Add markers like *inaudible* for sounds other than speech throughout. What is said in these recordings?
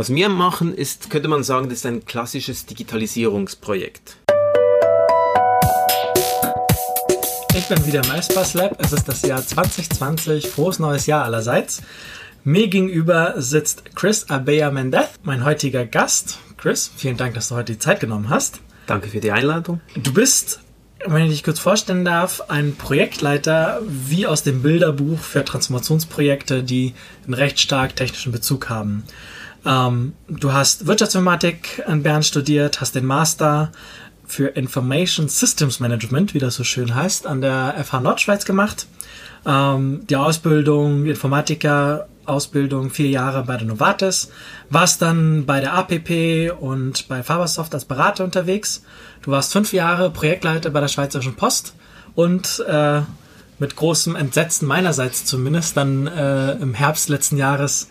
Was wir machen, ist, könnte man sagen, das ist ein klassisches Digitalisierungsprojekt. Ich bin wieder im iSpace Lab. Es ist das Jahr 2020. Frohes neues Jahr allerseits. Mir gegenüber sitzt Chris Abea Mendez, mein heutiger Gast. Chris, vielen Dank, dass du heute die Zeit genommen hast. Danke für die Einladung. Du bist, wenn ich dich kurz vorstellen darf, ein Projektleiter wie aus dem Bilderbuch für Transformationsprojekte, die einen recht stark technischen Bezug haben. Ähm, du hast Wirtschaftsinformatik in Bern studiert, hast den Master für Information Systems Management, wie das so schön heißt, an der FH Nordschweiz gemacht. Ähm, die Ausbildung, Informatiker, Ausbildung vier Jahre bei der Novartis, warst dann bei der APP und bei Fabersoft als Berater unterwegs. Du warst fünf Jahre Projektleiter bei der Schweizerischen Post und äh, mit großem Entsetzen meinerseits zumindest dann äh, im Herbst letzten Jahres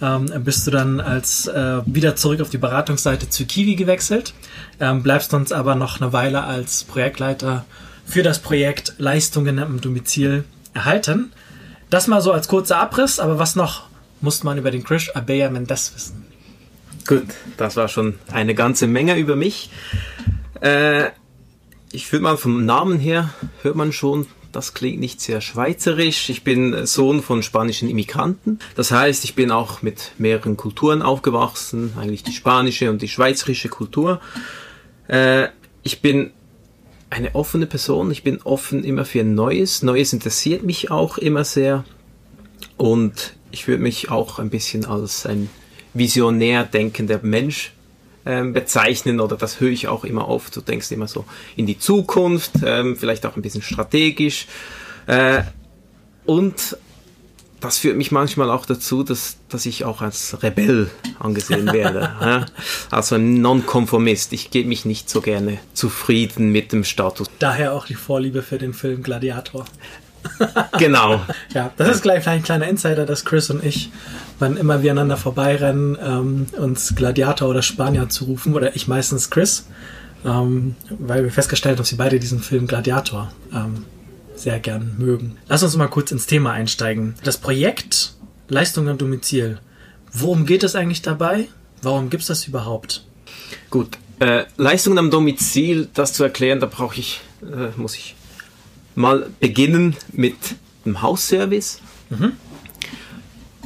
ähm, bist du dann als äh, wieder zurück auf die Beratungsseite zu Kiwi gewechselt, ähm, bleibst uns aber noch eine Weile als Projektleiter für das Projekt Leistungen im Domizil erhalten. Das mal so als kurzer Abriss, aber was noch muss man über den Krish Abeya Mendes wissen? Gut, das war schon eine ganze Menge über mich. Äh, ich würde mal vom Namen her, hört man schon, das klingt nicht sehr schweizerisch. Ich bin Sohn von spanischen Immigranten. Das heißt, ich bin auch mit mehreren Kulturen aufgewachsen, eigentlich die spanische und die schweizerische Kultur. Äh, ich bin eine offene Person. Ich bin offen immer für Neues. Neues interessiert mich auch immer sehr. Und ich würde mich auch ein bisschen als ein visionär denkender Mensch ähm, bezeichnen oder das höre ich auch immer oft. Du denkst immer so in die Zukunft, ähm, vielleicht auch ein bisschen strategisch. Äh, und das führt mich manchmal auch dazu, dass, dass ich auch als Rebell angesehen werde. *laughs* ja? Also ein Nonkonformist. Ich gebe mich nicht so gerne zufrieden mit dem Status. Daher auch die Vorliebe für den Film Gladiator. Genau. Ja, das ist gleich ein kleiner Insider, dass Chris und ich, wann immer wir aneinander vorbeirennen, ähm, uns Gladiator oder Spanier zurufen, oder ich meistens Chris, ähm, weil wir festgestellt haben, dass sie beide diesen Film Gladiator ähm, sehr gern mögen. Lass uns mal kurz ins Thema einsteigen. Das Projekt Leistung am Domizil. Worum geht es eigentlich dabei? Warum gibt es das überhaupt? Gut, äh, Leistungen am Domizil, das zu erklären, da brauche ich, äh, muss ich mal beginnen mit dem Hausservice. Mhm.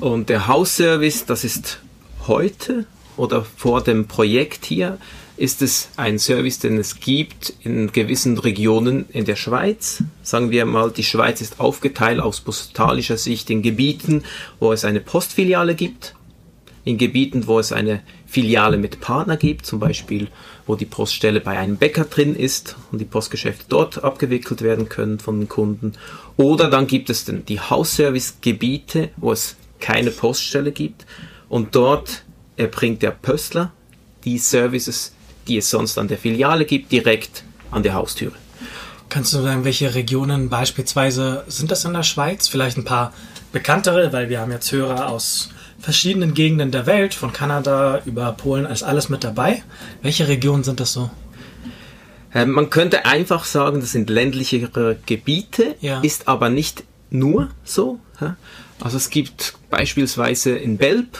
Und der Hausservice, das ist heute oder vor dem Projekt hier, ist es ein Service, den es gibt in gewissen Regionen in der Schweiz. Sagen wir mal, die Schweiz ist aufgeteilt aus postalischer Sicht in Gebieten, wo es eine Postfiliale gibt, in Gebieten, wo es eine Filiale mit Partner gibt, zum Beispiel, wo die Poststelle bei einem Bäcker drin ist und die Postgeschäfte dort abgewickelt werden können von den Kunden. Oder dann gibt es dann die Hausservice-Gebiete, wo es keine Poststelle gibt und dort erbringt der Pöstler die Services die es sonst an der Filiale gibt, direkt an der Haustüre. Kannst du sagen, welche Regionen beispielsweise sind das in der Schweiz? Vielleicht ein paar bekanntere, weil wir haben jetzt Hörer aus verschiedenen Gegenden der Welt, von Kanada über Polen, als alles mit dabei. Welche Regionen sind das so? Ähm, man könnte einfach sagen, das sind ländlichere Gebiete, ja. ist aber nicht nur so. Also es gibt beispielsweise in Belp,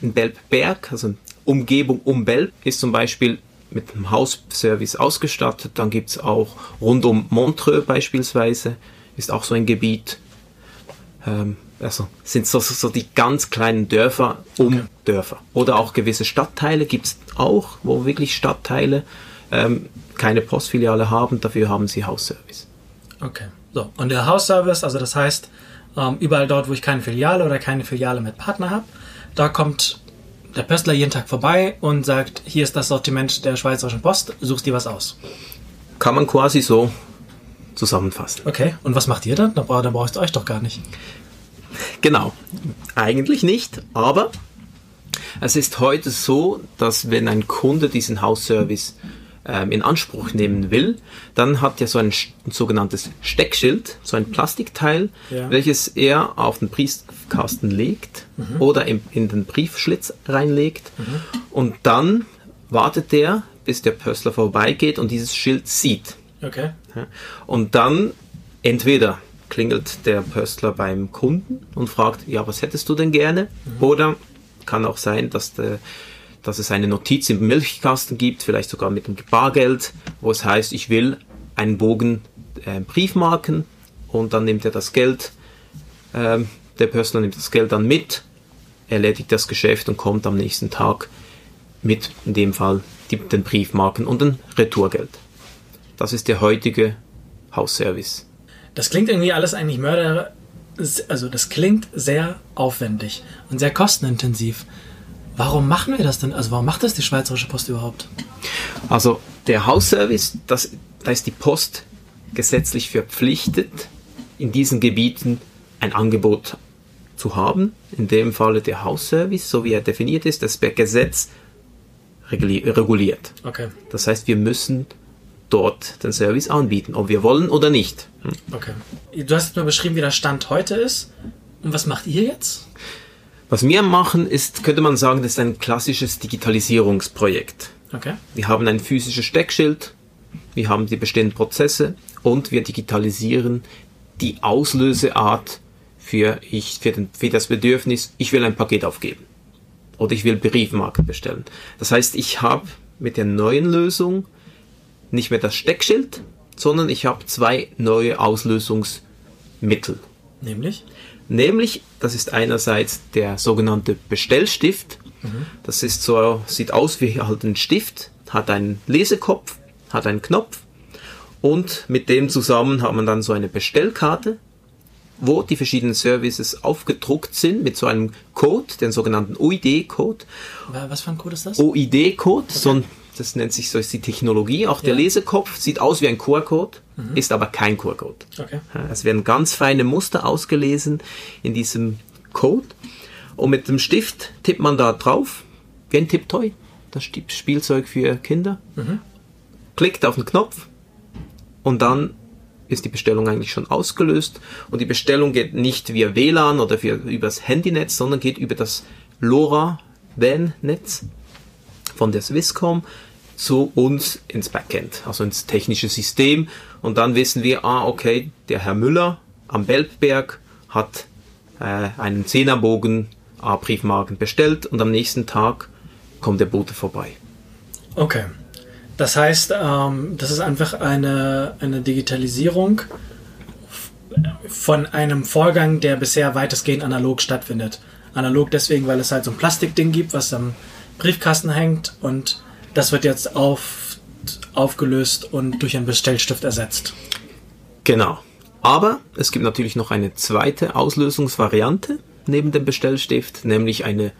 in Belpberg, also Umgebung um Belp, ist zum Beispiel mit einem Hausservice ausgestattet. Dann gibt es auch rund um Montreux beispielsweise, ist auch so ein Gebiet. Ähm, also sind so, so, die ganz kleinen Dörfer um okay. Dörfer. Oder auch gewisse Stadtteile gibt es auch, wo wirklich Stadtteile ähm, keine Postfiliale haben, dafür haben sie Hausservice. Okay. So, und der Hausservice, also das heißt, ähm, überall dort, wo ich keine Filiale oder keine Filiale mit Partner habe, da kommt der Pöstler jeden Tag vorbei und sagt, hier ist das Sortiment der Schweizerischen Post, suchst dir was aus. Kann man quasi so zusammenfassen. Okay, und was macht ihr dann? Da, da brauchst du euch doch gar nicht. Genau, eigentlich nicht, aber es ist heute so, dass wenn ein Kunde diesen Hausservice ähm, in Anspruch nehmen will, dann hat er so ein, ein sogenanntes Steckschild, so ein Plastikteil, ja. welches er auf den Briefkasten legt mhm. oder in, in, den Briefschlitz reinlegt mhm. und dann wartet er, bis der Pöstler vorbeigeht und dieses Schild sieht. Okay. Und dann entweder klingelt der Pöstler beim Kunden und fragt, ja, was hättest du denn gerne? Mhm. Oder Kann auch sein, dass, de, dass es eine Notiz im Milchkasten gibt, vielleicht sogar mit dem Bargeld, wo es heißt, ich will einen Bogen äh, Briefmarken und dann nimmt er das Geld, äh, der Personal nimmt das Geld dann mit, erledigt das Geschäft und kommt am nächsten Tag mit, in dem Fall, die, den Briefmarken und ein Retourgeld. Das ist der heutige Hausservice. Das klingt irgendwie alles eigentlich Mörder. Also, das klingt sehr aufwendig und sehr kostenintensiv. Warum machen wir das denn? Also, warum macht das die Schweizerische Post überhaupt? Also, der Hausservice, das, da ist die Post gesetzlich verpflichtet, in diesen Gebieten ein Angebot zu haben. In dem Falle der Hausservice, so wie er definiert ist, das per Gesetz reguliert. Okay. Das heißt, wir müssen dort den Service anbieten, ob wir wollen oder nicht. Hm. Okay. Du hast nur beschrieben, wie der Stand heute ist. Und was macht ihr jetzt? Was wir machen, ist, könnte man sagen, das ist ein klassisches Digitalisierungsprojekt. Okay. Wir haben ein physisches Steckschild, wir haben die bestehenden Prozesse und wir digitalisieren die Auslöseart für, ich, für, den, für das Bedürfnis, ich will ein Paket aufgeben oder ich will Briefmarken bestellen. Das heißt, ich habe mit der neuen Lösung nicht mehr das Steckschild, sondern ich habe zwei neue Auslösungsmittel. Nämlich? Nämlich, das ist einerseits der sogenannte Bestellstift. Mhm. Das ist so, sieht aus wie halt ein Stift, hat einen Lesekopf, hat einen Knopf und mit dem zusammen hat man dann so eine Bestellkarte, wo die verschiedenen Services aufgedruckt sind mit so einem Code, den sogenannten OID-Code. Was für ein Code ist das? OID-Code, okay. so ein das nennt sich so ist die Technologie. Auch der ja. Lesekopf sieht aus wie ein QR-Code, mhm. ist aber kein QR-Code. Okay. Es werden ganz feine Muster ausgelesen in diesem Code. Und mit dem Stift tippt man da drauf, wie ein Tipptoy, das Spielzeug für Kinder. Mhm. Klickt auf den Knopf und dann ist die Bestellung eigentlich schon ausgelöst. Und die Bestellung geht nicht via WLAN oder via, übers Handynetz, sondern geht über das LoRa-WAN-Netz von der Swisscom zu uns ins Backend, also ins technische System. Und dann wissen wir, ah, okay, der Herr Müller am Belbberg hat äh, einen Zehnerbogen A-Briefmarken bestellt und am nächsten Tag kommt der Bote vorbei. Okay. Das heißt, ähm, das ist einfach eine, eine Digitalisierung von einem Vorgang, der bisher weitestgehend analog stattfindet. Analog deswegen, weil es halt so ein Plastikding gibt, was am Briefkasten hängt und das wird jetzt auf, aufgelöst und durch einen Bestellstift ersetzt. Genau. Aber es gibt natürlich noch eine zweite Auslösungsvariante neben dem Bestellstift, nämlich eine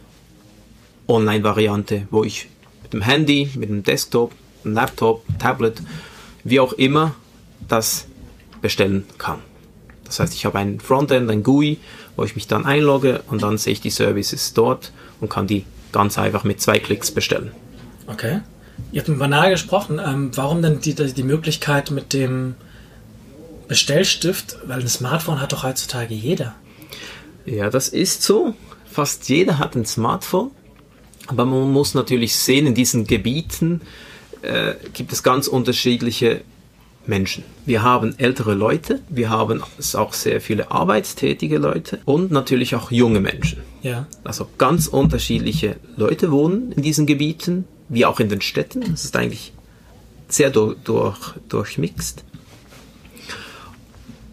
Online-Variante, wo ich mit dem Handy, mit dem Desktop, einem Laptop, Tablet, wie auch immer, das bestellen kann. Das heißt, ich habe ein Frontend, ein GUI, wo ich mich dann einlogge und dann sehe ich die Services dort und kann die ganz einfach mit zwei Klicks bestellen. Okay. Ihr habt mit banal gesprochen. Ähm, warum denn die, die Möglichkeit mit dem Bestellstift? Weil ein Smartphone hat doch heutzutage jeder. Ja, das ist so. Fast jeder hat ein Smartphone. Aber man muss natürlich sehen, in diesen Gebieten äh, gibt es ganz unterschiedliche Menschen. Wir haben ältere Leute, wir haben auch sehr viele arbeitstätige Leute und natürlich auch junge Menschen. Ja. Also ganz unterschiedliche Leute wohnen in diesen Gebieten, wie auch in den Städten. Es ist eigentlich sehr durch, durch, durchmixt.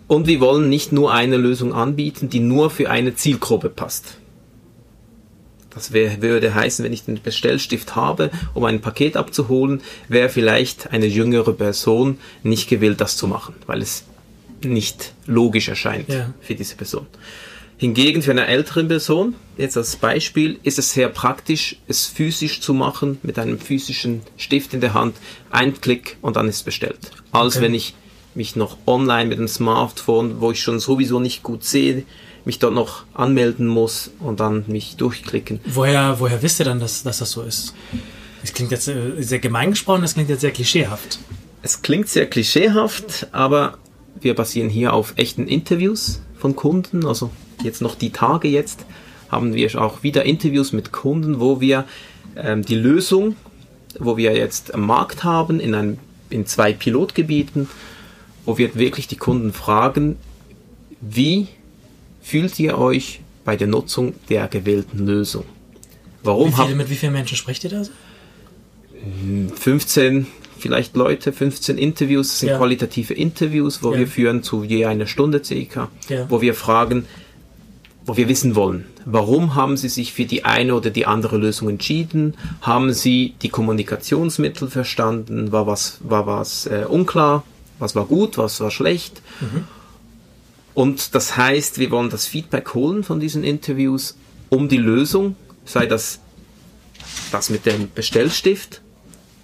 Und wir wollen nicht nur eine Lösung anbieten, die nur für eine Zielgruppe passt. Das wär, würde heißen, wenn ich den Bestellstift habe, um ein Paket abzuholen, wäre vielleicht eine jüngere Person nicht gewillt, das zu machen, weil es nicht logisch erscheint ja. für diese Person. Hingegen für eine ältere Person, jetzt als Beispiel, ist es sehr praktisch, es physisch zu machen, mit einem physischen Stift in der Hand, ein Klick und dann ist es bestellt. Als okay. wenn ich mich noch online mit dem Smartphone, wo ich schon sowieso nicht gut sehe, mich dort noch anmelden muss und dann mich durchklicken. Woher, woher wisst ihr dann, dass, dass das so ist? Das klingt jetzt äh, sehr gemein gesprochen, das klingt jetzt sehr klischeehaft. Es klingt sehr klischeehaft, aber wir basieren hier auf echten Interviews von Kunden. Also jetzt noch die Tage jetzt haben wir auch wieder Interviews mit Kunden, wo wir ähm, die Lösung, wo wir jetzt am Markt haben, in, einem, in zwei Pilotgebieten, wo wir wirklich die Kunden fragen, wie fühlt ihr euch bei der Nutzung der gewählten Lösung? Warum Wie viele, mit wie vielen Menschen spricht ihr da so? 15 vielleicht Leute, 15 Interviews, das sind Ja. qualitative Interviews, wo Ja. wir führen zu je einer Stunde circa, Ja. wo wir fragen, wo wir wissen wollen, warum haben Sie sich für die eine oder die andere Lösung entschieden? Haben Sie die Kommunikationsmittel verstanden? War was, war was äh, unklar? Was war gut? Was war schlecht? Und das heißt, wir wollen das Feedback holen von diesen Interviews um die Lösung, sei das das mit dem Bestellstift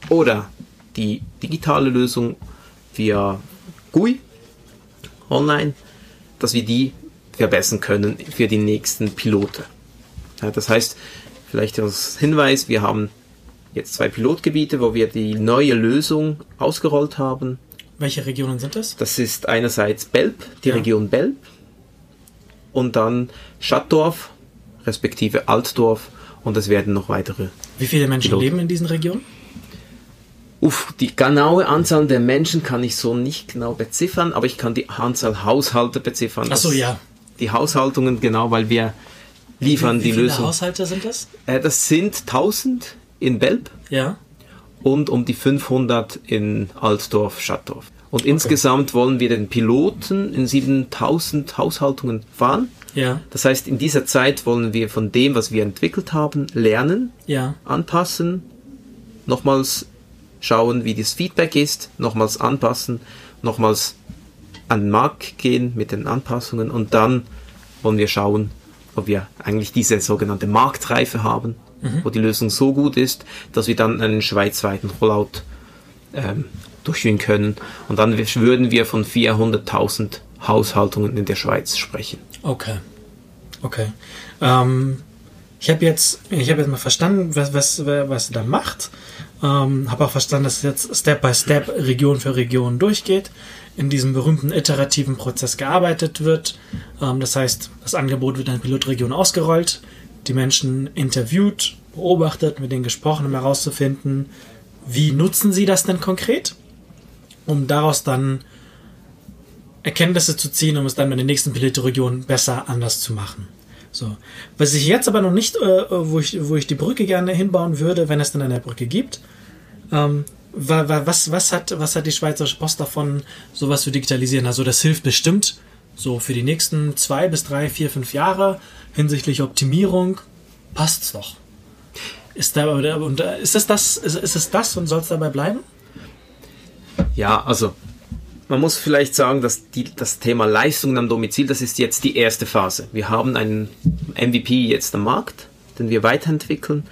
oder die digitale Lösung via GUI online, dass wir die verbessern können für die nächsten Pilote. Ja, das heißt, vielleicht als Hinweis, wir haben jetzt zwei Pilotgebiete, wo wir die neue Lösung ausgerollt haben. Welche Regionen sind das? Das ist einerseits Belp, die Ja. Region Belp, und dann Schattdorf, respektive Altdorf, und es werden noch weitere Wie viele Menschen Pilot. leben in diesen Regionen? Uff, die genaue Anzahl der Menschen kann ich so nicht genau beziffern, aber ich kann die Anzahl Haushalte beziffern. Ach so, ja. Die Haushaltungen, genau, weil wir liefern wie die viele Lösung. Haushalte sind das? Äh, das sind 1000 in Belp Ja. Und um die 500 in Altdorf, Schattdorf. Und insgesamt wollen wir den Piloten in 7000 Haushaltungen fahren. Ja. Das heißt, in dieser Zeit wollen wir von dem, was wir entwickelt haben, lernen, Ja. anpassen, nochmals schauen, wie das Feedback ist, nochmals anpassen, nochmals an den Markt gehen mit den Anpassungen und dann wollen wir schauen, ob wir eigentlich diese sogenannte Marktreife haben, wo die Lösung so gut ist, dass wir dann einen schweizweiten Rollout ähm, durchführen können und dann würden wir von 400.000 Haushaltungen in der Schweiz sprechen. Okay. Okay. Ähm, ich habe jetzt, habe jetzt mal verstanden, was, was, was ihr da macht. Ähm, habe auch verstanden, dass es jetzt Step by Step, Region für Region durchgeht, in diesem berühmten iterativen Prozess gearbeitet wird. Ähm, das heißt, das Angebot wird in der Pilotregion ausgerollt, die Menschen interviewt, beobachtet, mit denen gesprochen, um herauszufinden, wie nutzen sie das denn konkret, um daraus dann Erkenntnisse zu ziehen, um es dann bei der nächsten Pilotregion besser anders zu machen. So. Was ich jetzt aber noch nicht, äh, wo, ich, wo ich die Brücke gerne hinbauen würde, wenn es dann eine Brücke gibt, ähm, wa, wa, was, was, hat, was hat die Schweizerische Post davon, sowas zu digitalisieren? Also das hilft bestimmt so für die nächsten zwei bis drei, vier, fünf Jahre hinsichtlich Optimierung. Passt's doch. Ist, da, und, ist, es das, ist, ist es das und soll es dabei bleiben? Ja, also man muss vielleicht sagen, dass die, das Thema Leistungen am Domizil, das ist jetzt die erste Phase. Wir haben einen MVP jetzt am Markt, den wir weiterentwickeln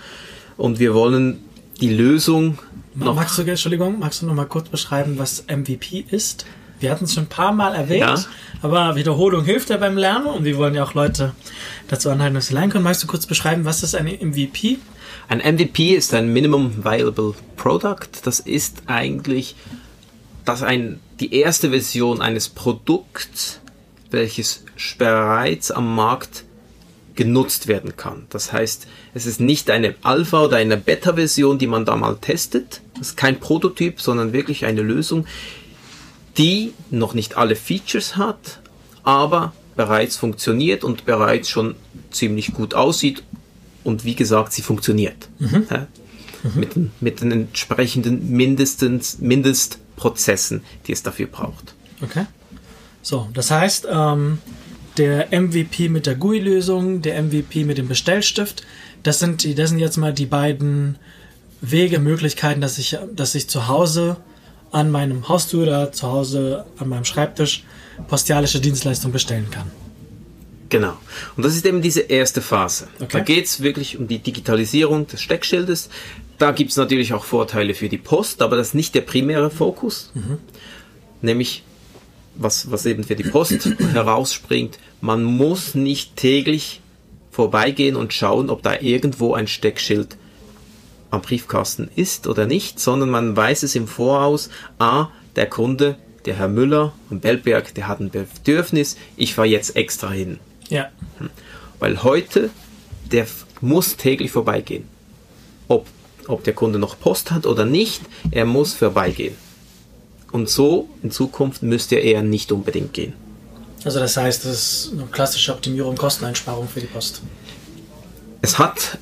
und wir wollen die Lösung noch. Magst du, Entschuldigung, magst du noch mal kurz beschreiben, was MVP ist? Wir hatten es schon ein paar Mal erwähnt, Ja. aber Wiederholung hilft ja beim Lernen und wir wollen ja auch Leute dazu anhalten, dass sie lernen können. Magst du kurz beschreiben, was ist ein MVP? Ein MVP ist ein Minimum Viable Product. Das ist eigentlich das ein, die erste Version eines Produkts, welches bereits am Markt genutzt werden kann. Das heißt, es ist nicht eine Alpha- oder eine Beta-Version, die man da mal testet. Das ist kein Prototyp, sondern wirklich eine Lösung, die noch nicht alle Features hat, aber bereits funktioniert und bereits schon ziemlich gut aussieht und wie gesagt, sie funktioniert. Ja? Mit, den- mit den entsprechenden mindestens, Mindestprozessen, die es dafür braucht. Okay. So, das heißt, ähm, der MVP mit der GUI-Lösung, der MVP mit dem Bestellstift, das sind, die, das sind jetzt mal die beiden Wege, Möglichkeiten, dass ich, dass ich zu Hause an meinem Haustür oder zu Hause an meinem Schreibtisch postialische Dienstleistungen bestellen kann. Genau. Und das ist eben diese erste Phase. Okay. Da geht es wirklich um die Digitalisierung des Steckschildes. Da gibt es natürlich auch Vorteile für die Post, aber das ist nicht der primäre Fokus. Nämlich, was, was eben für die Post *coughs* herausspringt, man muss nicht täglich vorbeigehen und schauen, ob da irgendwo ein Steckschild am Briefkasten ist oder nicht, sondern man weiß es im Voraus, ah, der Kunde, der Herr Müller am Bellberg, der hat ein Bedürfnis, ich fahre jetzt extra hin. Ja, Weil heute, der muss täglich vorbeigehen. Ob, ob der Kunde noch Post hat oder nicht, er muss vorbeigehen. Und so in Zukunft müsste er eher nicht unbedingt gehen. also das heißt, das ist eine klassische Optimierung, Kosteneinsparung für die Post. Es hat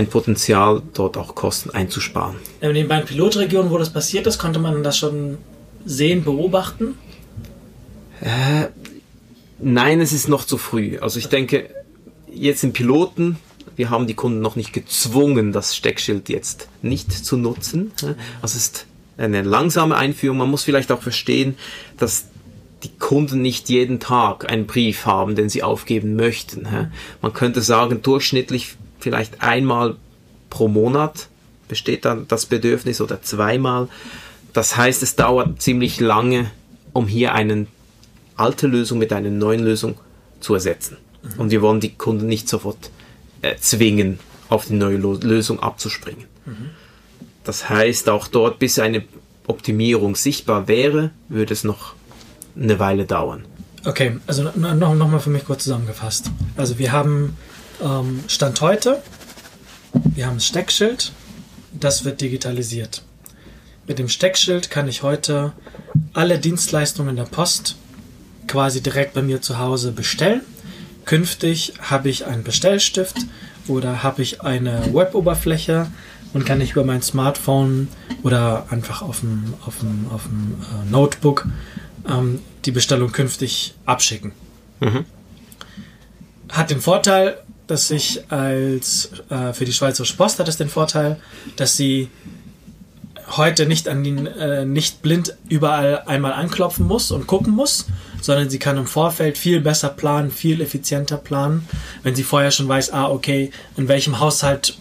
ein Potenzial, dort auch Kosten einzusparen. In den beiden Pilotregionen, wo das passiert ist, konnte man das schon sehen, beobachten? Äh, nein, es ist noch zu früh. Also ich denke, jetzt im Piloten, wir haben die Kunden noch nicht gezwungen, das Steckschild jetzt nicht zu nutzen. Also es ist eine langsame Einführung. Man muss vielleicht auch verstehen, dass die Kunden nicht jeden Tag einen Brief haben, den sie aufgeben möchten. Man könnte sagen, durchschnittlich vielleicht einmal pro Monat besteht dann das Bedürfnis oder zweimal. Das heißt, es dauert ziemlich lange, um hier eine alte Lösung mit einer neuen Lösung zu ersetzen. Mhm. Und wir wollen die Kunden nicht sofort äh, zwingen, auf die neue Lösung abzuspringen. Mhm. Das heißt, auch dort, bis eine Optimierung sichtbar wäre, würde es noch eine Weile dauern. Okay, also noch, noch für mich kurz zusammengefasst. Also wir haben ähm, Stand heute, wir haben das Steckschild, das wird digitalisiert. Mit dem Steckschild kann ich heute alle Dienstleistungen der Post quasi direkt bei mir zu Hause bestellen. Künftig habe ich einen Bestellstift oder habe ich eine Web-Oberfläche und kann ich über mein Smartphone oder einfach auf dem, auf dem, auf dem äh, Notebook ähm, die Bestellung künftig abschicken. Mhm. Hat den Vorteil, dass ich als äh, für die Schweizerische Post hat es den Vorteil, dass sie heute nicht an den äh, nicht blind überall einmal anklopfen muss und gucken muss, sondern sie kann im Vorfeld viel besser planen, viel effizienter planen, wenn sie vorher schon weiß, ah okay, in welchem Haushalt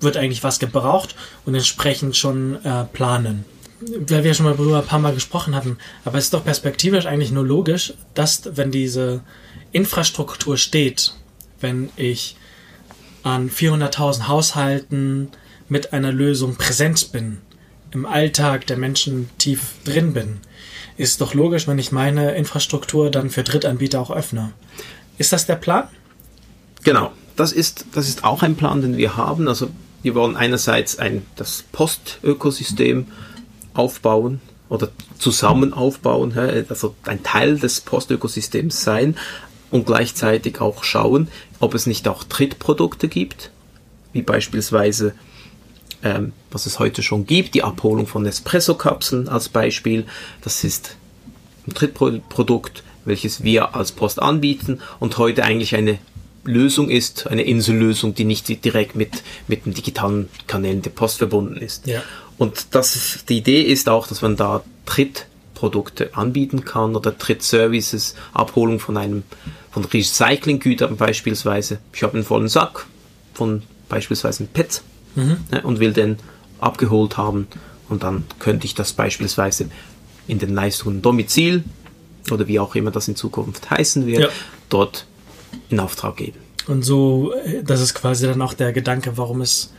wird eigentlich was gebraucht und entsprechend schon äh, planen. Weil wir schon mal darüber ein paar Mal gesprochen hatten, aber es ist doch perspektivisch eigentlich nur logisch, dass wenn diese Infrastruktur steht, wenn ich an 400.000 Haushalten mit einer Lösung präsent bin, im Alltag der Menschen tief drin bin, ist doch logisch, wenn ich meine Infrastruktur dann für Drittanbieter auch öffne. Ist das der Plan? Genau, das ist, das ist auch ein Plan, den wir haben. Also wir wollen einerseits ein, das Postökosystem aufbauen oder zusammen aufbauen, also ein Teil des Postökosystems sein und gleichzeitig auch schauen, ob es nicht auch Trittprodukte gibt, wie beispielsweise, ähm, was es heute schon gibt, die Abholung von Espresso-Kapseln als Beispiel. Das ist ein Trittprodukt, welches wir als Post anbieten und heute eigentlich eine Lösung ist, eine Insellösung, die nicht direkt mit, mit den digitalen Kanälen der Post verbunden ist. Ja. Und das ist, die Idee ist auch, dass man da Trittprodukte anbieten kann oder Trittservices, Abholung von einem von Recyclinggütern beispielsweise. Ich habe einen vollen Sack von beispielsweise einem Pet mhm. ne, und will den abgeholt haben und dann könnte ich das beispielsweise in den Leistungen Domizil oder wie auch immer das in Zukunft heißen wird, ja. dort in Auftrag geben. Und so, äh, das ist quasi dann auch der Gedanke, warum es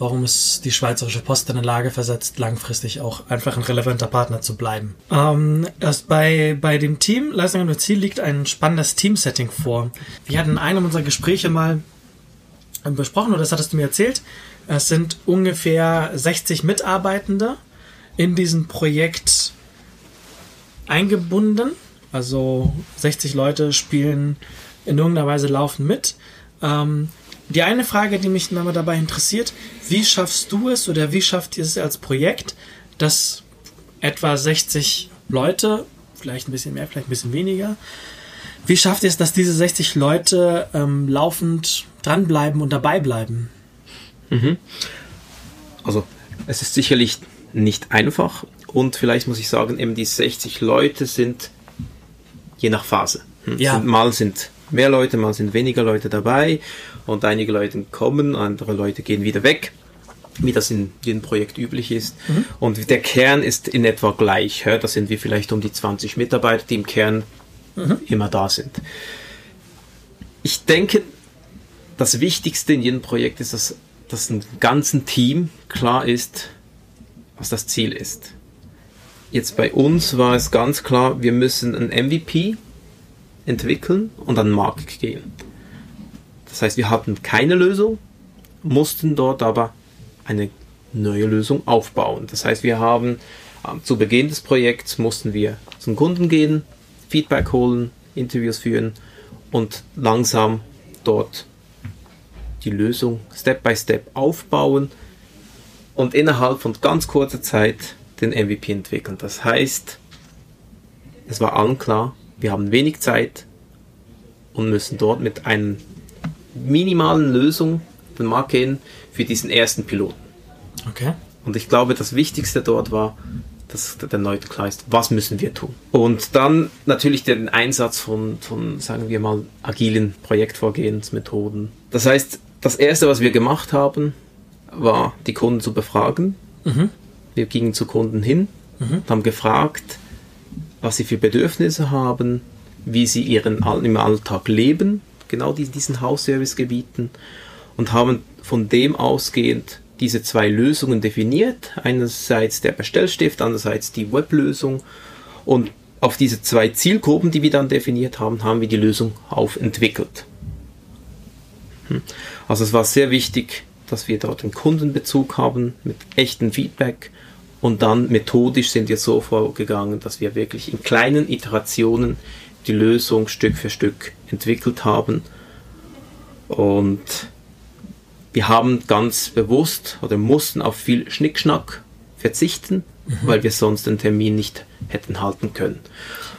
warum es die Schweizerische Post in der Lage versetzt, langfristig auch einfach ein relevanter Partner zu bleiben. Ähm, erst bei, bei dem Team Leistung und Ziel liegt ein spannendes Teamsetting vor. Wir hatten in einem unserer Gespräche mal besprochen, oder das hattest du mir erzählt, es sind ungefähr 60 Mitarbeitende in diesem Projekt eingebunden. Also 60 Leute spielen in irgendeiner Weise laufen mit. Ähm, die eine Frage, die mich dabei interessiert, wie schaffst du es oder wie schafft ihr es als Projekt, dass etwa 60 Leute, vielleicht ein bisschen mehr, vielleicht ein bisschen weniger, wie schafft ihr es, dass diese 60 Leute ähm, laufend dranbleiben und dabei bleiben? Mhm. Also es ist sicherlich nicht einfach und vielleicht muss ich sagen, eben die 60 Leute sind je nach Phase. Hm, ja. Sind, mal sind mehr Leute, mal sind weniger Leute dabei und einige Leute kommen, andere Leute gehen wieder weg, wie das in jedem Projekt üblich ist. Mhm. Und der Kern ist in etwa gleich. Da sind wir vielleicht um die 20 Mitarbeiter, die im Kern mhm. immer da sind. Ich denke, das Wichtigste in jedem Projekt ist, dass, dass im ganzen Team klar ist, was das Ziel ist. Jetzt bei uns war es ganz klar, wir müssen ein MVP entwickeln und an den Markt gehen. Das heißt, wir hatten keine Lösung, mussten dort aber eine neue Lösung aufbauen. Das heißt, wir haben ähm, zu Beginn des Projekts mussten wir zum Kunden gehen, Feedback holen, Interviews führen und langsam dort die Lösung Step by Step aufbauen und innerhalb von ganz kurzer Zeit den MVP entwickeln. Das heißt, es war allen klar, wir haben wenig Zeit und müssen dort mit einer minimalen Lösung den Markt gehen für diesen ersten Piloten. Okay. Und ich glaube, das Wichtigste dort war, dass der Leute klar ist, was müssen wir tun. Und dann natürlich den Einsatz von, von, sagen wir mal, agilen Projektvorgehensmethoden. Das heißt, das Erste, was wir gemacht haben, war, die Kunden zu befragen. Mhm. Wir gingen zu Kunden hin Mhm. haben gefragt, was sie für Bedürfnisse haben, wie sie ihren im Alltag leben, genau die- diesen Hausservicegebieten und haben von dem ausgehend diese zwei Lösungen definiert. Einerseits der Bestellstift, andererseits die Weblösung und auf diese zwei Zielgruppen, die wir dann definiert haben, haben wir die Lösung aufentwickelt. Hm. Also es war sehr wichtig, dass wir dort einen Kundenbezug haben mit echtem Feedback und dann methodisch sind wir so vorgegangen, dass wir wirklich in kleinen Iterationen die Lösung Stück für Stück entwickelt haben. Und wir haben ganz bewusst oder mussten auf viel Schnickschnack verzichten, weil wir sonst den Termin nicht hätten halten können.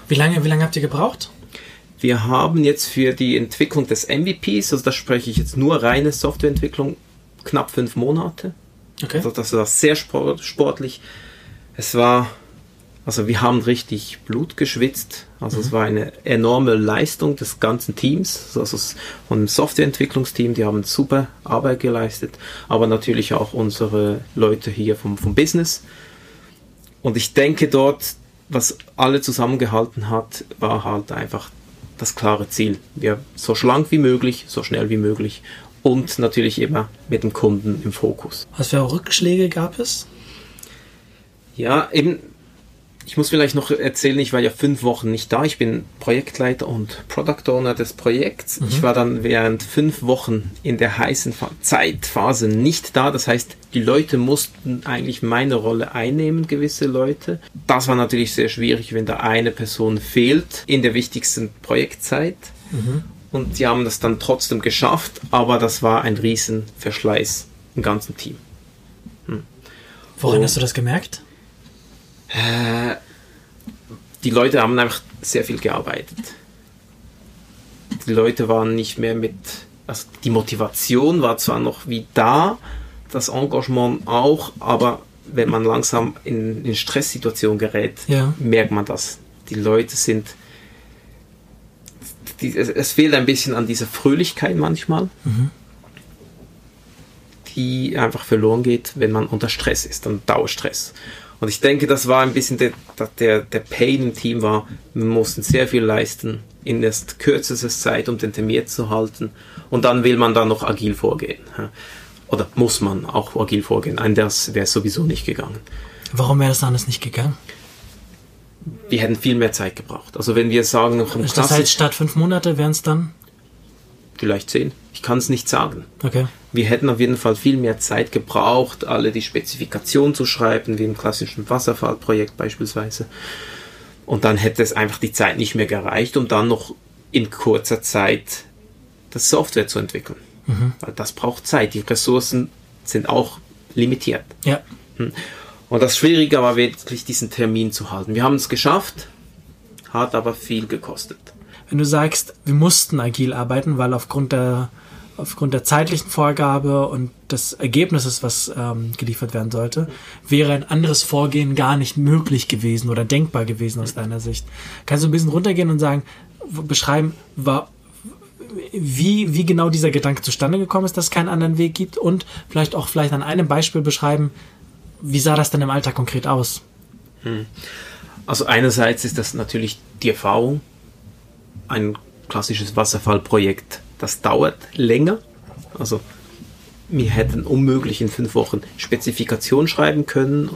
Wie lange, wie lange habt ihr gebraucht? Wir haben jetzt für die Entwicklung des MVPs, also da spreche ich jetzt nur reine Softwareentwicklung, knapp fünf Monate. Okay. Also das war sehr sport, sportlich. Es war, also wir haben richtig Blut geschwitzt. Also es war eine enorme Leistung des ganzen Teams, also von dem Softwareentwicklungsteam, die haben super Arbeit geleistet, aber natürlich auch unsere Leute hier vom, vom Business. Und ich denke dort, was alle zusammengehalten hat, war halt einfach das klare Ziel. Wir so schlank wie möglich, so schnell wie möglich und natürlich immer mit dem Kunden im Fokus. Was für Rückschläge gab es? Ja, eben, ich muss vielleicht noch erzählen, ich war ja fünf Wochen nicht da. Ich bin Projektleiter und Product Owner des Projekts. Ich war dann während fünf Wochen in der heißen Zeitphase nicht da. Das heißt, die Leute mussten eigentlich meine Rolle einnehmen, gewisse Leute. Das war natürlich sehr schwierig, wenn da eine Person fehlt in der wichtigsten Projektzeit. Und sie haben das dann trotzdem geschafft, aber das war ein riesen Verschleiß im ganzen Team. Woran Oh. hast du das gemerkt? Die Leute haben einfach sehr viel gearbeitet. Die Leute waren nicht mehr mit, also die Motivation war zwar noch wie da, das Engagement auch, aber wenn man langsam in, in Stresssituationen gerät, Ja. merkt man das. Die Leute sind, die, es, es fehlt ein bisschen an dieser Fröhlichkeit manchmal, die einfach verloren geht, wenn man unter Stress ist, und Dauerstress. Und ich denke, das war ein bisschen der, der, der Pain im Team war, wir mussten sehr viel leisten in erst kürzester Zeit, um den Termin zu halten. Und dann will man da noch agil vorgehen. Oder muss man auch agil vorgehen. Anders wäre es sowieso nicht gegangen. Warum wäre das anders nicht gegangen? Wir hätten viel mehr Zeit gebraucht. Also wenn wir sagen, noch im Das heißt, Klassisch, statt fünf Monate wären es dann? vielleicht zehn. Ich kann es nicht sagen. Okay. Wir hätten auf jeden Fall viel mehr Zeit gebraucht, alle die Spezifikation zu schreiben, wie im klassischen Wasserfallprojekt beispielsweise. Und dann hätte es einfach die Zeit nicht mehr gereicht, um dann noch in kurzer Zeit das Software zu entwickeln. Weil das braucht Zeit. Die Ressourcen sind auch limitiert. Ja. Und das Schwierige war wirklich, diesen Termin zu halten. Wir haben es geschafft, hat aber viel gekostet. Wenn du sagst, wir mussten agil arbeiten, weil aufgrund der, aufgrund der zeitlichen Vorgabe und des Ergebnisses, was ähm, geliefert werden sollte, wäre ein anderes Vorgehen gar nicht möglich gewesen oder denkbar gewesen aus deiner Sicht. Kannst du ein bisschen runtergehen und sagen, beschreiben, war, wie, wie genau dieser Gedanke zustande gekommen ist, dass es keinen anderen Weg gibt und vielleicht auch vielleicht an einem Beispiel beschreiben, wie sah das denn im Alltag konkret aus? Also einerseits ist das natürlich die Erfahrung. Ein klassisches Wasserfallprojekt, das dauert länger. Also wir hätten unmöglich in fünf Wochen Spezifikation schreiben können,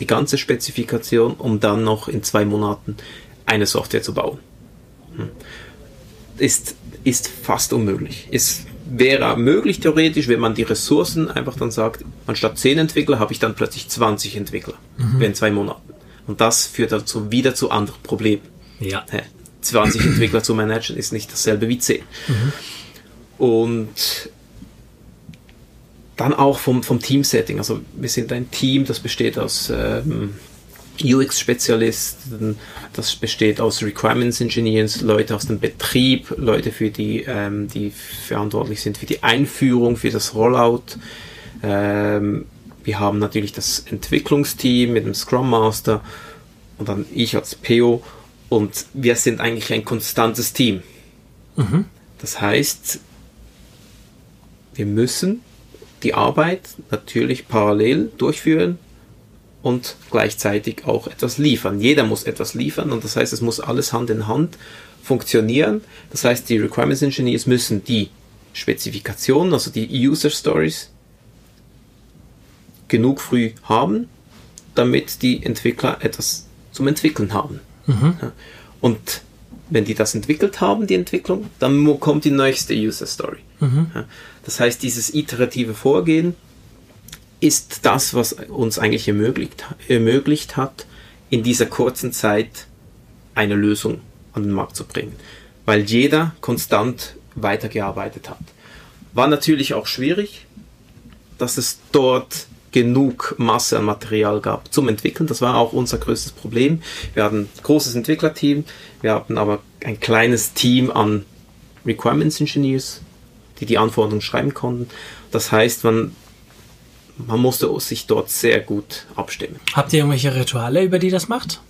die ganze Spezifikation, um dann noch in zwei Monaten eine Software zu bauen. Hm. Ist, ist fast unmöglich. Es wäre möglich theoretisch, wenn man die Ressourcen einfach dann sagt, anstatt 10 Entwickler habe ich dann plötzlich 20 Entwickler in zwei Monaten. Und das führt dazu wieder zu anderen Problemen. Ja. Hä, 20 Entwickler zu managen ist nicht dasselbe wie 10. Und dann auch vom, vom Team-Setting. Also wir sind ein Team, das besteht aus ähm, UX-Spezialisten, das besteht aus Requirements Engineers, Leute aus dem Betrieb, Leute, für die, ähm, die verantwortlich sind für die Einführung, für das Rollout. Ähm, wir haben natürlich das Entwicklungsteam mit dem Scrum Master und dann ich als PO und wir sind eigentlich ein konstantes Team. Mhm. Das heißt, wir müssen die Arbeit natürlich parallel durchführen und gleichzeitig auch etwas liefern. Jeder muss etwas liefern und das heißt, es muss alles Hand in Hand funktionieren. Das heißt, die Requirements Engineers müssen die Spezifikationen, also die User Stories, genug früh haben, damit die Entwickler etwas zum Entwickeln haben. Mhm. Und wenn die das entwickelt haben, die Entwicklung, dann kommt die nächste User Story. Mhm. Das heißt, dieses iterative Vorgehen ist das, was uns eigentlich ermöglicht, ermöglicht hat, in dieser kurzen Zeit eine Lösung an den Markt zu bringen. Weil jeder konstant weitergearbeitet hat. War natürlich auch schwierig, dass es dort genug Masse an Material gab zum Entwickeln. Das war auch unser größtes Problem. Wir hatten ein großes Entwicklerteam, wir hatten aber ein kleines Team an Requirements Engineers, die die Anforderungen schreiben konnten. Das heißt, man, man musste sich dort sehr gut abstimmen. Habt ihr irgendwelche Rituale, über die das macht?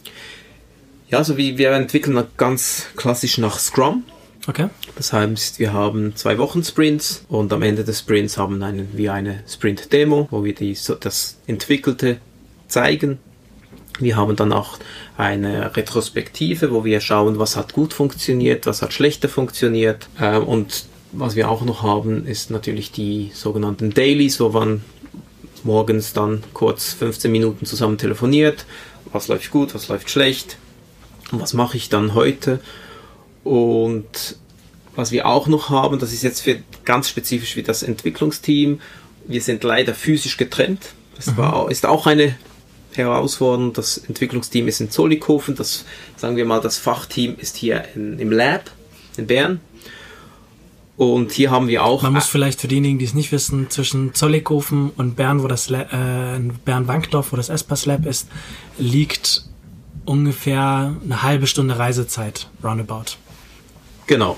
Ja, also wie wir entwickeln ganz klassisch nach Scrum. Okay. Das heißt, wir haben zwei Wochen Sprints und am Ende des Sprints haben einen, wir eine Sprint-Demo, wo wir die, das Entwickelte zeigen. Wir haben dann auch eine Retrospektive, wo wir schauen, was hat gut funktioniert, was hat schlechter funktioniert. Ähm, und was wir auch noch haben, ist natürlich die sogenannten Dailies, wo man morgens dann kurz 15 Minuten zusammen telefoniert. Was läuft gut, was läuft schlecht, was mache ich dann heute und was wir auch noch haben, das ist jetzt für ganz spezifisch wie das Entwicklungsteam, wir sind leider physisch getrennt. Das mhm. war, ist auch eine Herausforderung. Das Entwicklungsteam ist in Zollikofen, das, sagen wir mal, das Fachteam ist hier in, im Lab in Bern. Und hier haben wir auch. Man muss vielleicht für diejenigen, die es nicht wissen, zwischen Zollikofen und Bern, wo das äh, Bern-Wankdorf, wo das Espas Lab ist, liegt ungefähr eine halbe Stunde Reisezeit, roundabout. Genau.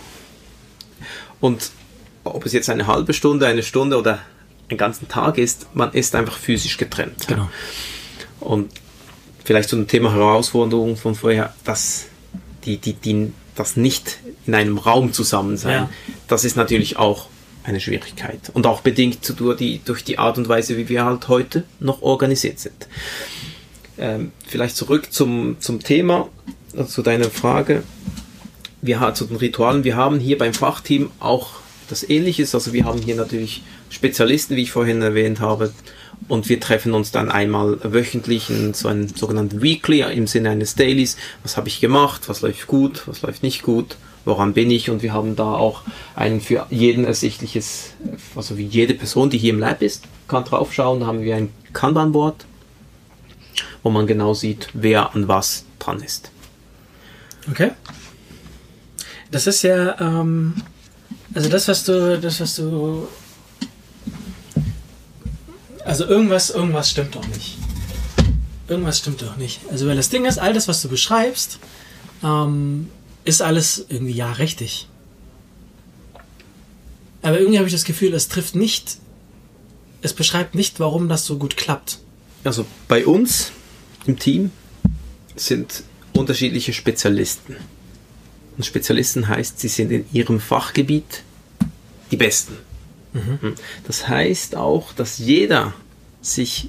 Und ob es jetzt eine halbe Stunde, eine Stunde oder einen ganzen Tag ist, man ist einfach physisch getrennt. Genau. Und vielleicht zu dem Thema Herausforderung von vorher, dass die, die, die, das nicht in einem Raum zusammen sein, ja. das ist natürlich auch eine Schwierigkeit. Und auch bedingt durch die, durch die Art und Weise, wie wir halt heute noch organisiert sind. Ähm, vielleicht zurück zum, zum Thema, zu deiner Frage wir haben zu den Ritualen, wir haben hier beim Fachteam auch das Ähnliches. Also wir haben hier natürlich Spezialisten, wie ich vorhin erwähnt habe, und wir treffen uns dann einmal wöchentlich in so einem sogenannten Weekly im Sinne eines Dailies. Was habe ich gemacht? Was läuft gut? Was läuft nicht gut? Woran bin ich? Und wir haben da auch ein für jeden ersichtliches, also wie jede Person, die hier im Lab ist, kann draufschauen. Da haben wir ein Kanban-Board, wo man genau sieht, wer an was dran ist. Okay. Das ist ja, ähm, also das, was du, das, was du, also irgendwas, irgendwas stimmt doch nicht. Irgendwas stimmt doch nicht. Also weil das Ding ist, all das, was du beschreibst, ähm, ist alles irgendwie ja richtig. Aber irgendwie habe ich das Gefühl, es trifft nicht, es beschreibt nicht, warum das so gut klappt. Also bei uns im Team sind unterschiedliche Spezialisten. Und Spezialisten heißt, sie sind in ihrem Fachgebiet die Besten. Mhm. Hm. Das heißt auch, dass jeder sich,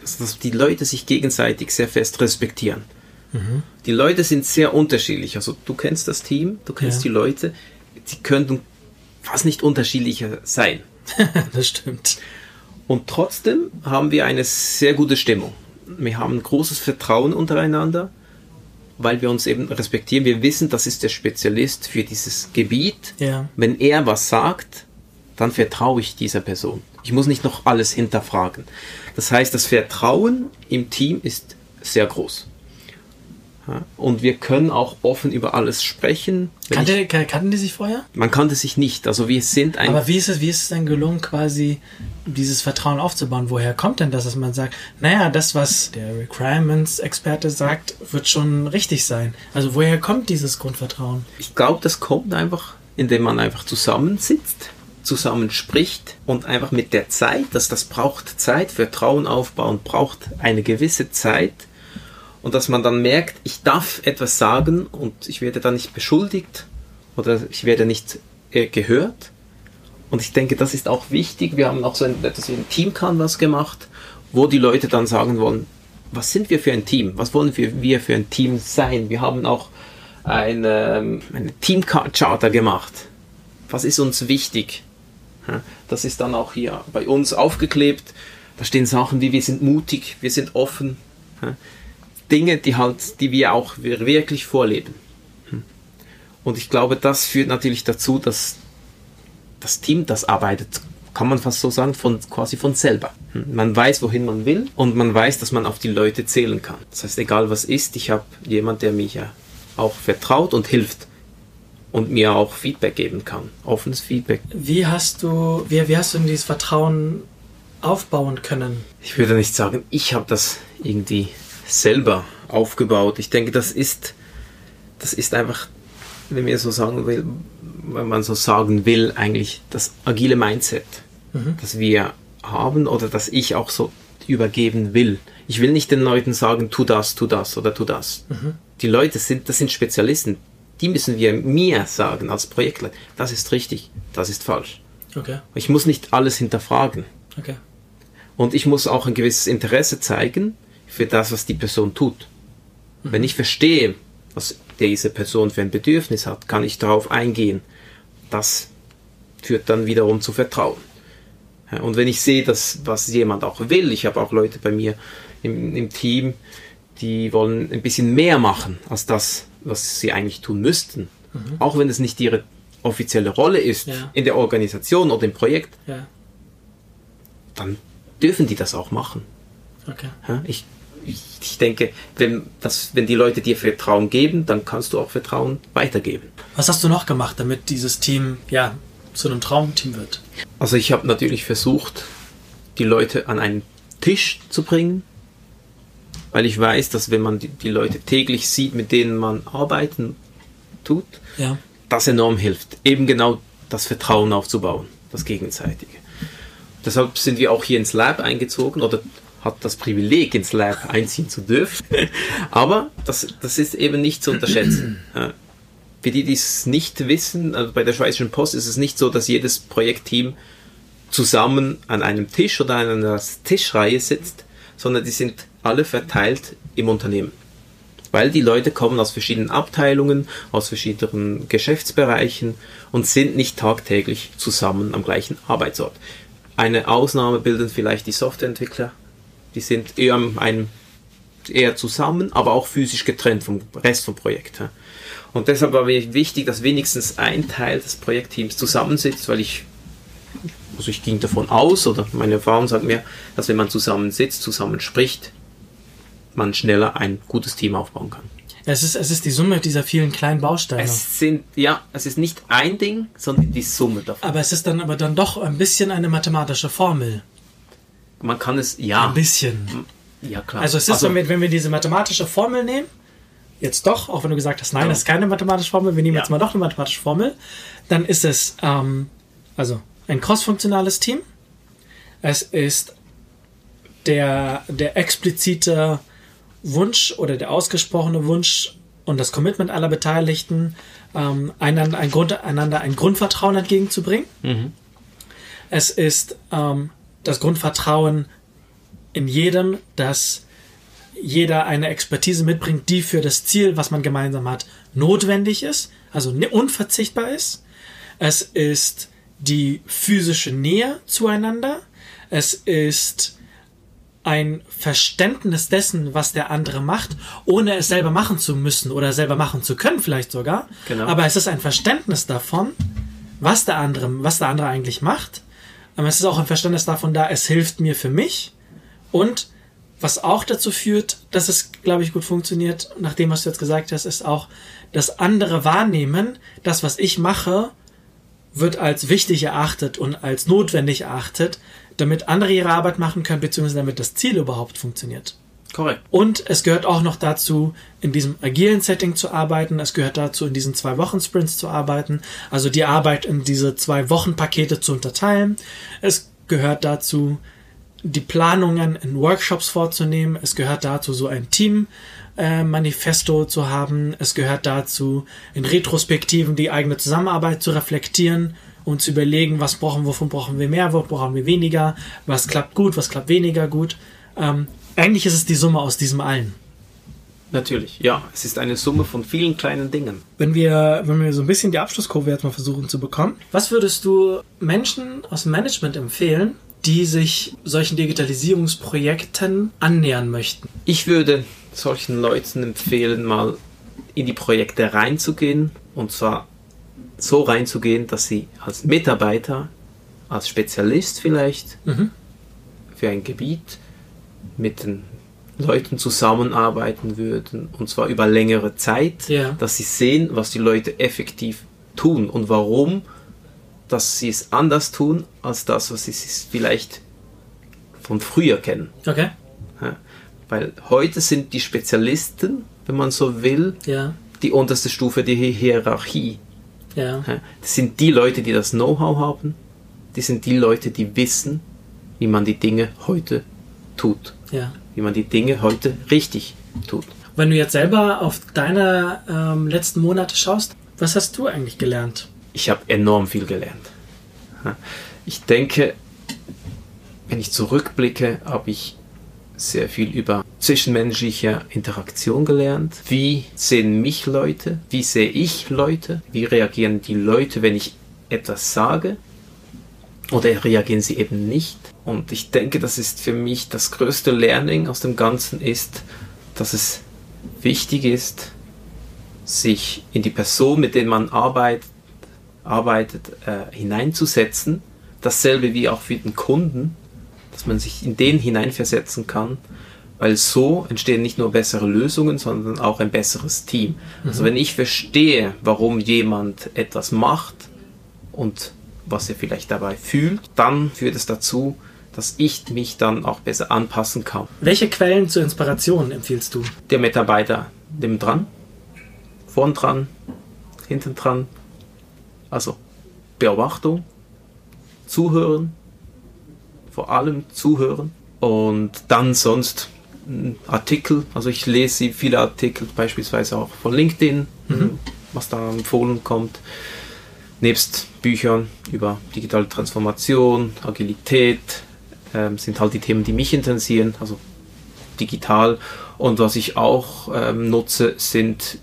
also dass die Leute sich gegenseitig sehr fest respektieren. Mhm. Die Leute sind sehr unterschiedlich. Also du kennst das Team, du kennst ja. die Leute, sie könnten fast nicht unterschiedlicher sein. *laughs* das stimmt. Und trotzdem haben wir eine sehr gute Stimmung. Wir haben großes Vertrauen untereinander weil wir uns eben respektieren. Wir wissen, das ist der Spezialist für dieses Gebiet. Ja. Wenn er was sagt, dann vertraue ich dieser Person. Ich muss nicht noch alles hinterfragen. Das heißt, das Vertrauen im Team ist sehr groß. Und wir können auch offen über alles sprechen. Kannte, ich, kan- kannten die sich vorher? man kannte sich nicht. Also wir sind ein Aber wie ist es, wie ist es denn gelungen, quasi dieses Vertrauen aufzubauen? Woher kommt denn das, dass man sagt, naja, das, was der Requirements-Experte sagt, wird schon richtig sein? Also woher kommt dieses Grundvertrauen? Ich glaube, das kommt einfach, indem man einfach zusammensitzt, zusammen spricht und einfach mit der Zeit, dass das braucht Zeit, Vertrauen aufbauen braucht eine gewisse Zeit und dass man dann merkt, ich darf etwas sagen und ich werde dann nicht beschuldigt oder ich werde nicht äh, gehört. Und ich denke, das ist auch wichtig. Wir haben auch so ein, etwas wie ein Team-Canvas gemacht, wo die Leute dann sagen wollen, was sind wir für ein Team? Was wollen wir, wir für ein Team sein? Wir haben auch eine, ähm, eine Team-Charter gemacht. Was ist uns wichtig? Das ist dann auch hier bei uns aufgeklebt. Da stehen Sachen wie wir sind mutig, wir sind offen. Dinge, die halt, die wir auch wirklich vorleben. Hm. Und ich glaube, das führt natürlich dazu, dass das Team, das arbeitet, kann man fast so sagen, von, quasi von selber. Hm. Man weiß, wohin man will und man weiß, dass man auf die Leute zählen kann. Das heißt, egal was ist, ich habe jemand, der mich ja auch vertraut und hilft und mir auch Feedback geben kann. Offenes Feedback. Wie hast du, wie, wie hast du denn dieses Vertrauen aufbauen können? Ich würde nicht sagen, ich habe das irgendwie selber aufgebaut. Ich denke, das ist, das ist einfach, wenn wir so sagen will, wenn man so sagen will, eigentlich das agile Mindset, das wir haben oder das ich auch so übergeben will. Ich will nicht den Leuten sagen, tu das, tu das oder tu das. Die Leute sind, das sind Spezialisten. Die müssen wir mir sagen als Projektleiter. Das ist richtig, das ist falsch. Okay, Ich muss nicht alles hinterfragen. okay. Und ich muss auch ein gewisses Interesse zeigen für das, was die Person tut. Wenn ich verstehe, was diese Person für ein Bedürfnis hat, kann ich darauf eingehen. Das führt dann wiederum zu Vertrauen. Und wenn ich sehe, dass was jemand auch will, ich habe auch Leute bei mir im, im Team, die wollen ein bisschen mehr machen als das, was sie eigentlich tun müssten. Auch wenn es nicht ihre offizielle Rolle ist Ja. in der Organisation oder im Projekt, Ja, dann dürfen die das auch machen. okay. Ich, ich, denke, wenn, das, wenn die Leute dir Vertrauen geben, dann kannst du auch Vertrauen weitergeben. Was hast du noch gemacht, damit dieses Team, ja, zu einem Traumteam wird? Also ich habe natürlich versucht, die Leute an einen Tisch zu bringen, weil ich weiß, dass wenn man die, die Leute täglich sieht, mit denen man arbeiten tut, Ja. das enorm hilft, eben genau das Vertrauen aufzubauen, das Gegenseitige. Deshalb sind wir auch hier ins Lab eingezogen oder hat das Privileg, ins Lab einziehen zu dürfen. *laughs* Aber das, das ist eben nicht zu unterschätzen. *clears throat* Für die, die es nicht wissen, also bei der Schweizerischen Post ist es nicht so, dass jedes Projektteam zusammen an einem Tisch oder an einer Tischreihe sitzt, sondern die sind alle verteilt im Unternehmen. Weil die Leute kommen aus verschiedenen Abteilungen, aus verschiedenen Geschäftsbereichen und sind nicht tagtäglich zusammen am gleichen Arbeitsort. Eine Ausnahme bilden vielleicht die Softwareentwickler. Die sind eher, einem, eher zusammen, aber auch physisch getrennt vom Rest vom Projekt. Und deshalb war mir wichtig, dass wenigstens ein Teil des Projektteams zusammensitzt, weil ich, also ich ging davon aus, oder meine Erfahrung sagt mir, dass wenn man zusammen sitzt, zusammen spricht, man schneller ein gutes Team aufbauen kann. Es ist, es ist die Summe dieser vielen kleinen Bausteine. Es sind, ja, es ist nicht ein Ding, sondern die Summe davon. aber es ist dann aber dann doch ein bisschen eine mathematische Formel. Man kann es, ja, Ein bisschen. ja klar. Also es ist, wenn, wir, wenn wir diese mathematische Formel nehmen, jetzt doch, auch wenn du gesagt hast, nein, Ja. das ist keine mathematische Formel, wir nehmen Ja. jetzt mal doch eine mathematische Formel, dann ist es ähm, also ein crossfunktionales Team. Es ist der, der explizite Wunsch oder der ausgesprochene Wunsch und das Commitment aller Beteiligten, ähm, einander, ein Grund, einander ein Grundvertrauen entgegenzubringen. Es ist ähm, das Grundvertrauen in jedem, dass jeder eine Expertise mitbringt, die für das Ziel, was man gemeinsam hat, notwendig ist, also ne- unverzichtbar ist. Es ist die physische Nähe zueinander. Es ist ein Verständnis dessen, was der andere macht, ohne es selber machen zu müssen oder selber machen zu können, vielleicht sogar. Genau. Aber es ist ein Verständnis davon, was der andere, was der andere eigentlich macht. Aber es ist auch ein Verständnis davon da, es hilft mir für mich und Was auch dazu führt, dass es, glaube ich, gut funktioniert, nach dem, was du jetzt gesagt hast, ist auch, dass andere wahrnehmen, das, was ich mache, wird als wichtig erachtet und als notwendig erachtet, damit andere ihre Arbeit machen können, beziehungsweise damit das Ziel überhaupt funktioniert. Korrekt. Und es gehört auch noch dazu, in diesem agilen Setting zu arbeiten. Es gehört dazu, in diesen zwei Wochen Sprints zu arbeiten. Also die Arbeit in diese zwei Wochen Pakete zu unterteilen. Es gehört dazu, die Planungen in Workshops vorzunehmen. Es gehört dazu, so ein Team äh, Manifesto zu haben. Es gehört dazu, in Retrospektiven die eigene Zusammenarbeit zu reflektieren und zu überlegen, was brauchen, wovon brauchen wir mehr, wo brauchen wir weniger, was klappt gut, was klappt weniger gut. Ähm, eigentlich ist es die Summe aus diesem allen. Natürlich, ja. Es ist eine Summe von vielen kleinen Dingen. Wenn wir, wenn wir so ein bisschen die Abschlusskurve jetzt mal versuchen zu bekommen, was würdest du Menschen aus dem Management empfehlen, die sich solchen Digitalisierungsprojekten annähern möchten? Ich würde solchen Leuten empfehlen, mal in die Projekte reinzugehen und zwar so reinzugehen, dass sie als Mitarbeiter, als Spezialist vielleicht Mhm. für ein Gebiet mit den Leuten zusammenarbeiten würden und zwar über längere Zeit, Ja. dass sie sehen, was die Leute effektiv tun und warum, dass sie es anders tun als das, was sie vielleicht von früher kennen. Okay. Ja. Weil heute sind die Spezialisten, wenn man so will, Ja. die unterste Stufe der Hi- Hierarchie. Ja. Ja. Das sind die Leute, die das Know-how haben. Die sind die Leute, die wissen, wie man die Dinge heute tut. Ja. Wie man die Dinge heute richtig tut. Wenn du jetzt selber auf deine ähm, letzten Monate schaust, was hast du eigentlich gelernt? Ich habe enorm viel gelernt. Ich denke, wenn ich zurückblicke, habe ich sehr viel über zwischenmenschliche Interaktion gelernt. Wie sehen mich Leute? Wie sehe ich Leute? Wie reagieren die Leute, wenn ich etwas sage? Oder reagieren sie eben nicht? Und ich denke, das ist für mich das größte Learning aus dem Ganzen ist, dass es wichtig ist, sich in die Person, mit der man arbeitet, arbeitet äh, hineinzusetzen. Dasselbe wie auch für den Kunden, dass man sich in den hineinversetzen kann, weil so entstehen nicht nur bessere Lösungen, sondern auch ein besseres Team. Also wenn ich verstehe, warum jemand etwas macht und was er vielleicht dabei fühlt, dann führt es dazu, dass ich mich dann auch besser anpassen kann. Welche Quellen zur Inspiration empfiehlst du? Der Mitarbeiter neben dran, vorn dran, hinten dran, also Beobachtung, Zuhören, vor allem Zuhören. Und dann sonst Artikel, also ich lese viele Artikel, beispielsweise auch von LinkedIn, was da empfohlen kommt, nebst Büchern über digitale Transformation, Agilität, ähm, sind halt die Themen, die mich interessieren, also digital. Und was ich auch ähm, nutze, sind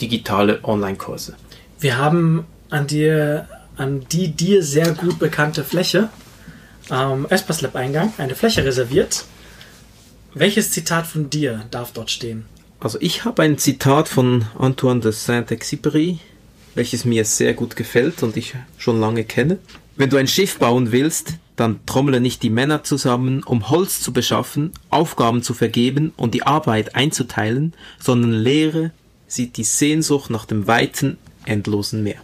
digitale Online-Kurse. Wir haben an dir, an die dir sehr gut bekannte Fläche am Espas Lab Eingang eine Fläche reserviert. Welches Zitat von dir darf dort stehen? Also ich habe ein Zitat von Antoine de Saint-Exupéry, welches mir sehr gut gefällt und ich schon lange kenne. Wenn du ein Schiff bauen willst, dann trommle nicht die Männer zusammen, um Holz zu beschaffen, Aufgaben zu vergeben und die Arbeit einzuteilen, sondern lehre sie die Sehnsucht nach dem weiten, endlosen Meer.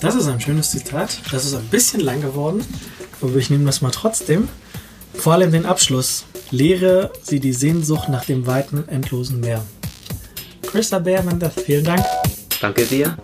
Das ist ein schönes Zitat. Das ist ein bisschen lang geworden, aber ich nehme das mal trotzdem. Vor allem den Abschluss. Lehre sie die Sehnsucht nach dem weiten, endlosen Meer. Chris Bärmann, vielen Dank. Danke dir.